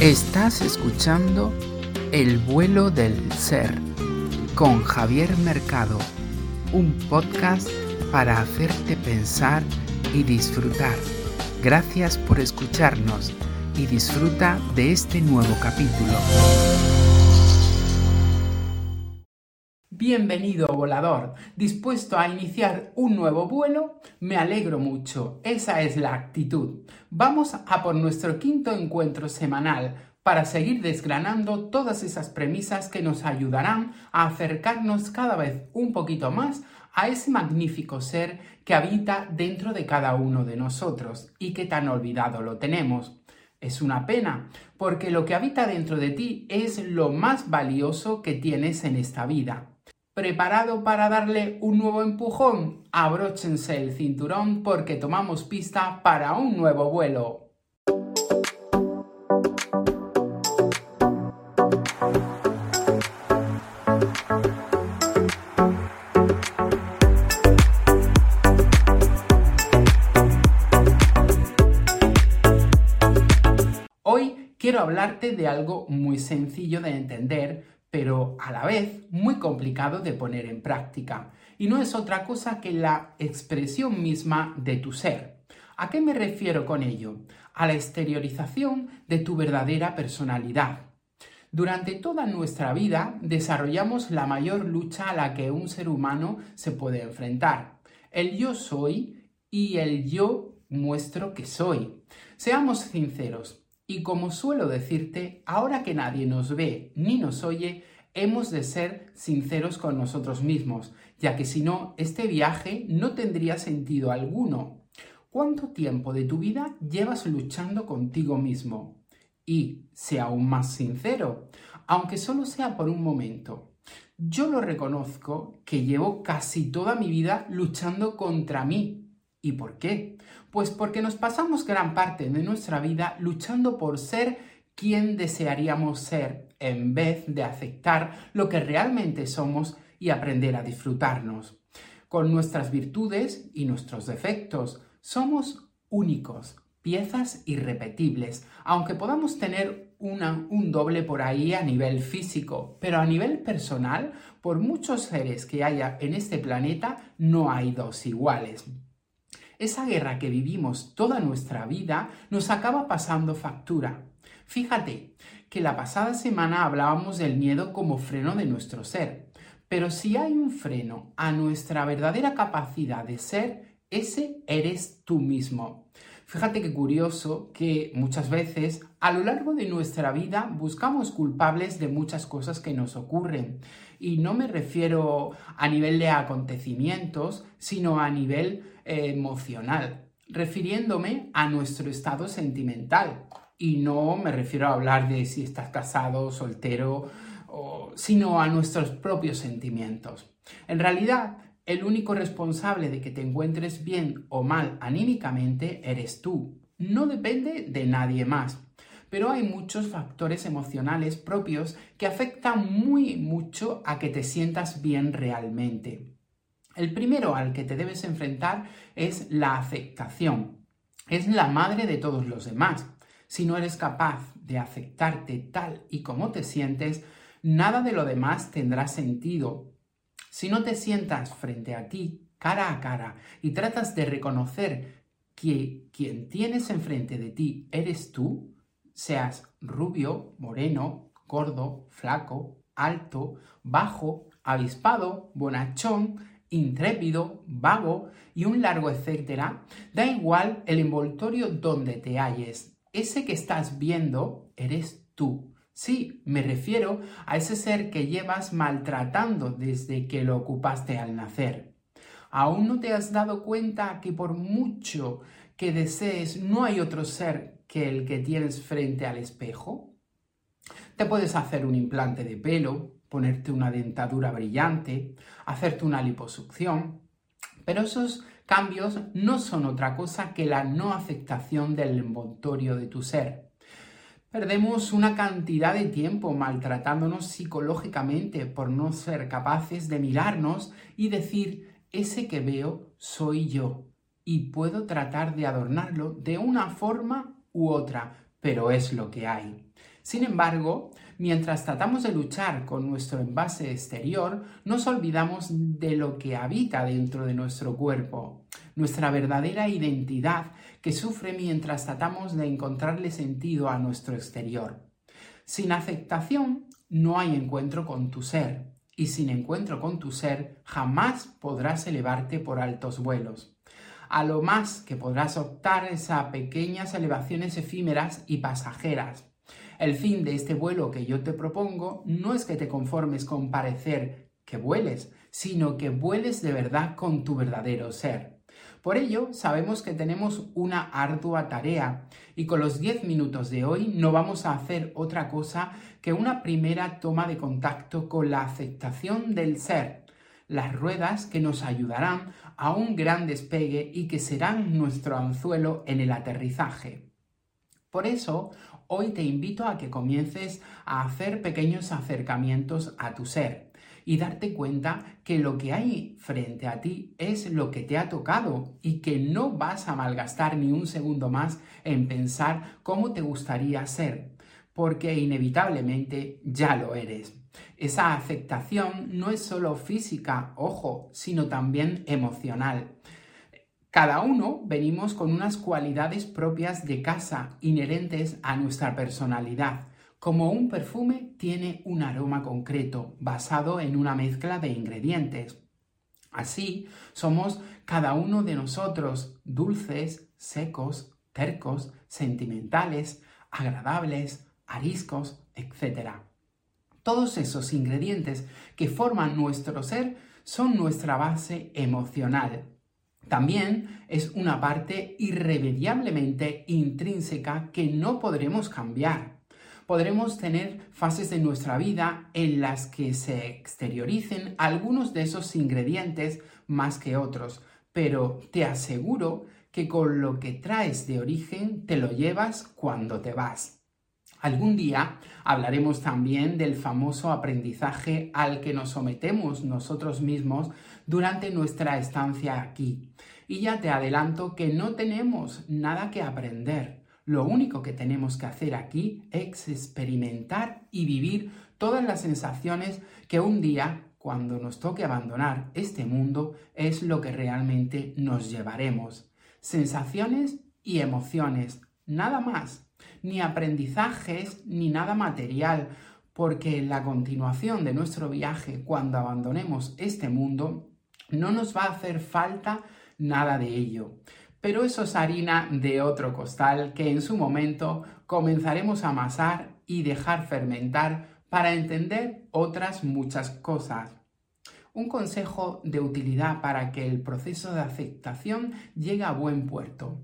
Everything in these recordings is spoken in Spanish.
Estás escuchando El vuelo del ser con Javier Mercado, un podcast para hacerte pensar y disfrutar. Gracias por escucharnos y disfruta de este nuevo capítulo. Bienvenido volador, dispuesto a iniciar un nuevo vuelo, me alegro mucho, esa es la actitud. Vamos a por nuestro quinto encuentro semanal para seguir desgranando todas esas premisas que nos ayudarán a acercarnos cada vez un poquito más a ese magnífico ser que habita dentro de cada uno de nosotros y que tan olvidado lo tenemos. Es una pena, porque lo que habita dentro de ti es lo más valioso que tienes en esta vida. ¿Preparado para darle un nuevo empujón? Abróchense el cinturón porque tomamos pista para un nuevo vuelo. Hoy quiero hablarte de algo muy sencillo de entender, pero a la vez muy complicado de poner en práctica. Y no es otra cosa que la expresión misma de tu ser. ¿A qué me refiero con ello? A la exteriorización de tu verdadera personalidad. Durante toda nuestra vida desarrollamos la mayor lucha a la que un ser humano se puede enfrentar. El yo soy y el yo muestro que soy. Seamos sinceros, y como suelo decirte, ahora que nadie nos ve ni nos oye, hemos de ser sinceros con nosotros mismos, ya que si no, este viaje no tendría sentido alguno. ¿Cuánto tiempo de tu vida llevas luchando contigo mismo? Y, sea aún más sincero, aunque solo sea por un momento, yo lo reconozco que llevo casi toda mi vida luchando contra mí. ¿Y por qué? Pues porque nos pasamos gran parte de nuestra vida luchando por ser quien desearíamos ser en vez de aceptar lo que realmente somos y aprender a disfrutarnos. Con nuestras virtudes y nuestros defectos somos únicos, piezas irrepetibles, aunque podamos tener una, un doble por ahí a nivel físico, pero a nivel personal, por muchos seres que haya en este planeta, no hay dos iguales. Esa guerra que vivimos toda nuestra vida nos acaba pasando factura. Fíjate que la pasada semana hablábamos del miedo como freno de nuestro ser, pero si hay un freno a nuestra verdadera capacidad de ser, ese eres tú mismo. Fíjate qué curioso que muchas veces a lo largo de nuestra vida buscamos culpables de muchas cosas que nos ocurren. Y no me refiero a nivel de acontecimientos, sino a nivel emocional, refiriéndome a nuestro estado sentimental. Y no me refiero a hablar de si estás casado, soltero, sino a nuestros propios sentimientos. En realidad, el único responsable de que te encuentres bien o mal anímicamente eres tú. No depende de nadie más. Pero hay muchos factores emocionales propios que afectan muy mucho a que te sientas bien realmente. El primero al que te debes enfrentar es la aceptación. Es la madre de todos los demás. Si no eres capaz de aceptarte tal y como te sientes, nada de lo demás tendrá sentido. Si no te sientas frente a ti, cara a cara, y tratas de reconocer que quien tienes enfrente de ti eres tú, seas rubio, moreno, gordo, flaco, alto, bajo, avispado, bonachón, intrépido, vago y un largo etcétera, da igual el envoltorio donde te halles. Ese que estás viendo eres tú. Sí, me refiero a ese ser que llevas maltratando desde que lo ocupaste al nacer. ¿Aún no te has dado cuenta que por mucho que desees no hay otro ser que el que tienes frente al espejo? Te puedes hacer un implante de pelo, ponerte una dentadura brillante, hacerte una liposucción, pero esos cambios no son otra cosa que la no aceptación del envoltorio de tu ser. Perdemos una cantidad de tiempo maltratándonos psicológicamente por no ser capaces de mirarnos y decir, ese que veo soy yo y puedo tratar de adornarlo de una forma u otra, pero es lo que hay. Sin embargo, mientras tratamos de luchar con nuestro envase exterior, nos olvidamos de lo que habita dentro de nuestro cuerpo, nuestra verdadera identidad que sufre mientras tratamos de encontrarle sentido a nuestro exterior. Sin aceptación no hay encuentro con tu ser, y sin encuentro con tu ser jamás podrás elevarte por altos vuelos. A lo más que podrás optar es a pequeñas elevaciones efímeras y pasajeras, el fin de este vuelo que yo te propongo no es que te conformes con parecer que vueles, sino que vueles de verdad con tu verdadero ser. Por ello, sabemos que tenemos una ardua tarea y con los 10 minutos de hoy no vamos a hacer otra cosa que una primera toma de contacto con la aceptación del ser, las ruedas que nos ayudarán a un gran despegue y que serán nuestro anzuelo en el aterrizaje. Por eso, hoy te invito a que comiences a hacer pequeños acercamientos a tu ser y darte cuenta que lo que hay frente a ti es lo que te ha tocado y que no vas a malgastar ni un segundo más en pensar cómo te gustaría ser, porque inevitablemente ya lo eres. Esa aceptación no es solo física, ojo, sino también emocional. Cada uno venimos con unas cualidades propias de casa, inherentes a nuestra personalidad, como un perfume tiene un aroma concreto, basado en una mezcla de ingredientes. Así somos cada uno de nosotros dulces, secos, tercos, sentimentales, agradables, ariscos, etc. Todos esos ingredientes que forman nuestro ser son nuestra base emocional, también es una parte irremediablemente intrínseca que no podremos cambiar. Podremos tener fases de nuestra vida en las que se exterioricen algunos de esos ingredientes más que otros, pero te aseguro que con lo que traes de origen te lo llevas cuando te vas. Algún día hablaremos también del famoso aprendizaje al que nos sometemos nosotros mismos durante nuestra estancia aquí. Y ya te adelanto que no tenemos nada que aprender. Lo único que tenemos que hacer aquí es experimentar y vivir todas las sensaciones que un día, cuando nos toque abandonar este mundo, es lo que realmente nos llevaremos. Sensaciones y emociones, nada más ni aprendizajes, ni nada material, porque en la continuación de nuestro viaje, cuando abandonemos este mundo, no nos va a hacer falta nada de ello. Pero eso es harina de otro costal que en su momento comenzaremos a amasar y dejar fermentar para entender otras muchas cosas. Un consejo de utilidad para que el proceso de aceptación llegue a buen puerto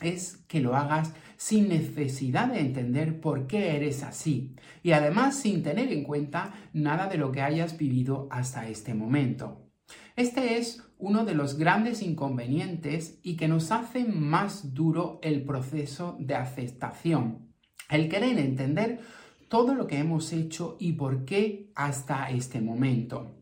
es que lo hagas sin necesidad de entender por qué eres así y además sin tener en cuenta nada de lo que hayas vivido hasta este momento. Este es uno de los grandes inconvenientes y que nos hace más duro el proceso de aceptación. El querer entender todo lo que hemos hecho y por qué hasta este momento.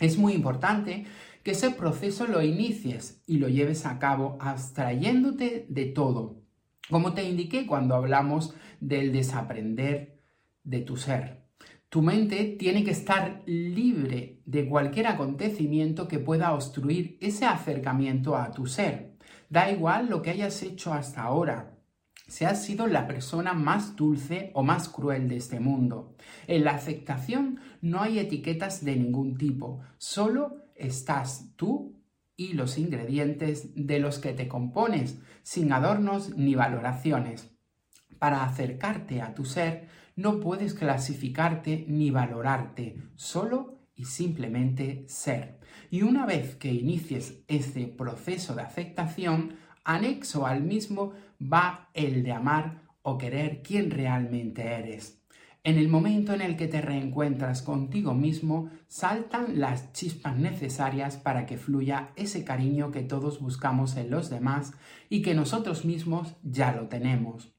Es muy importante que ese proceso lo inicies y lo lleves a cabo abstrayéndote de todo, como te indiqué cuando hablamos del desaprender de tu ser. Tu mente tiene que estar libre de cualquier acontecimiento que pueda obstruir ese acercamiento a tu ser. Da igual lo que hayas hecho hasta ahora, si has sido la persona más dulce o más cruel de este mundo. En la aceptación no hay etiquetas de ningún tipo, solo estás tú y los ingredientes de los que te compones, sin adornos ni valoraciones. Para acercarte a tu ser, no puedes clasificarte ni valorarte, solo y simplemente ser. Y una vez que inicies este proceso de aceptación, anexo al mismo va el de amar o querer quien realmente eres. En el momento en el que te reencuentras contigo mismo, saltan las chispas necesarias para que fluya ese cariño que todos buscamos en los demás y que nosotros mismos ya lo tenemos.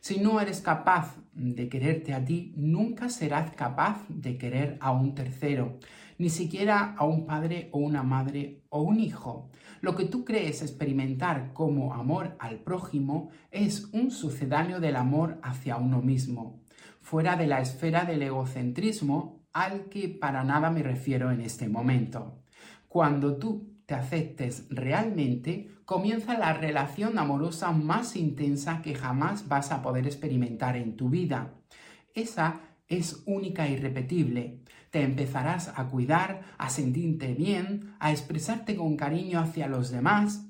Si no eres capaz de quererte a ti, nunca serás capaz de querer a un tercero, ni siquiera a un padre o una madre o un hijo. Lo que tú crees experimentar como amor al prójimo es un sucedáneo del amor hacia uno mismo. fuera de la esfera del egocentrismo al que para nada me refiero en este momento. Cuando tú te aceptes realmente, comienza la relación amorosa más intensa que jamás vas a poder experimentar en tu vida. Esa es única e irrepetible. Te empezarás a cuidar, a sentirte bien, a expresarte con cariño hacia los demás.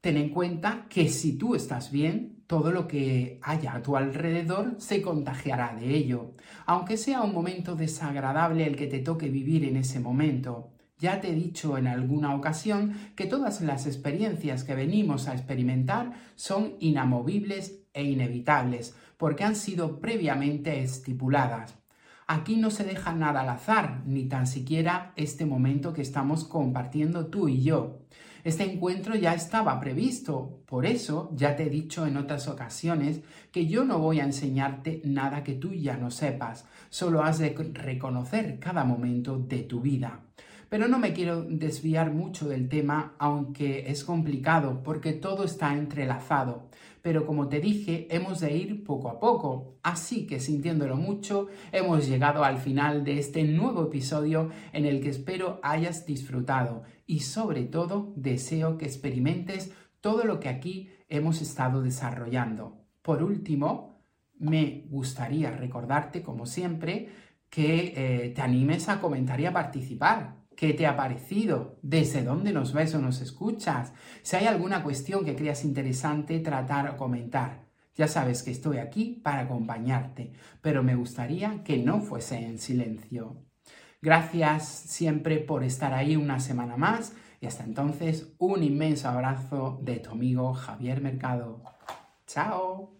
Ten en cuenta que si tú estás bien, todo lo que haya a tu alrededor se contagiará de ello, aunque sea un momento desagradable el que te toque vivir en ese momento. Ya te he dicho en alguna ocasión que todas las experiencias que venimos a experimentar son inamovibles e inevitables, porque han sido previamente estipuladas. Aquí no se deja nada al azar, ni tan siquiera este momento que estamos compartiendo tú y yo. Este encuentro ya estaba previsto, por eso ya te he dicho en otras ocasiones que yo no voy a enseñarte nada que tú ya no sepas, solo has de reconocer cada momento de tu vida. Pero no me quiero desviar mucho del tema, aunque es complicado, porque todo está entrelazado. Pero como te dije, hemos de ir poco a poco. Así que sintiéndolo mucho, hemos llegado al final de este nuevo episodio en el que espero hayas disfrutado y sobre todo deseo que experimentes todo lo que aquí hemos estado desarrollando. Por último, me gustaría recordarte, como siempre, que eh, te animes a comentar y a participar. ¿Qué te ha parecido? ¿Desde dónde nos ves o nos escuchas? Si hay alguna cuestión que creas interesante tratar o comentar. Ya sabes que estoy aquí para acompañarte, pero me gustaría que no fuese en silencio. Gracias siempre por estar ahí una semana más y hasta entonces un inmenso abrazo de tu amigo Javier Mercado. Chao.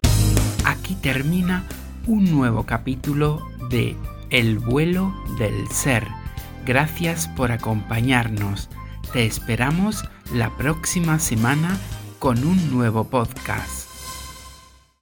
Aquí termina un nuevo capítulo de El vuelo del ser Gracias por acompañarnos. Te esperamos la próxima semana con un nuevo podcast.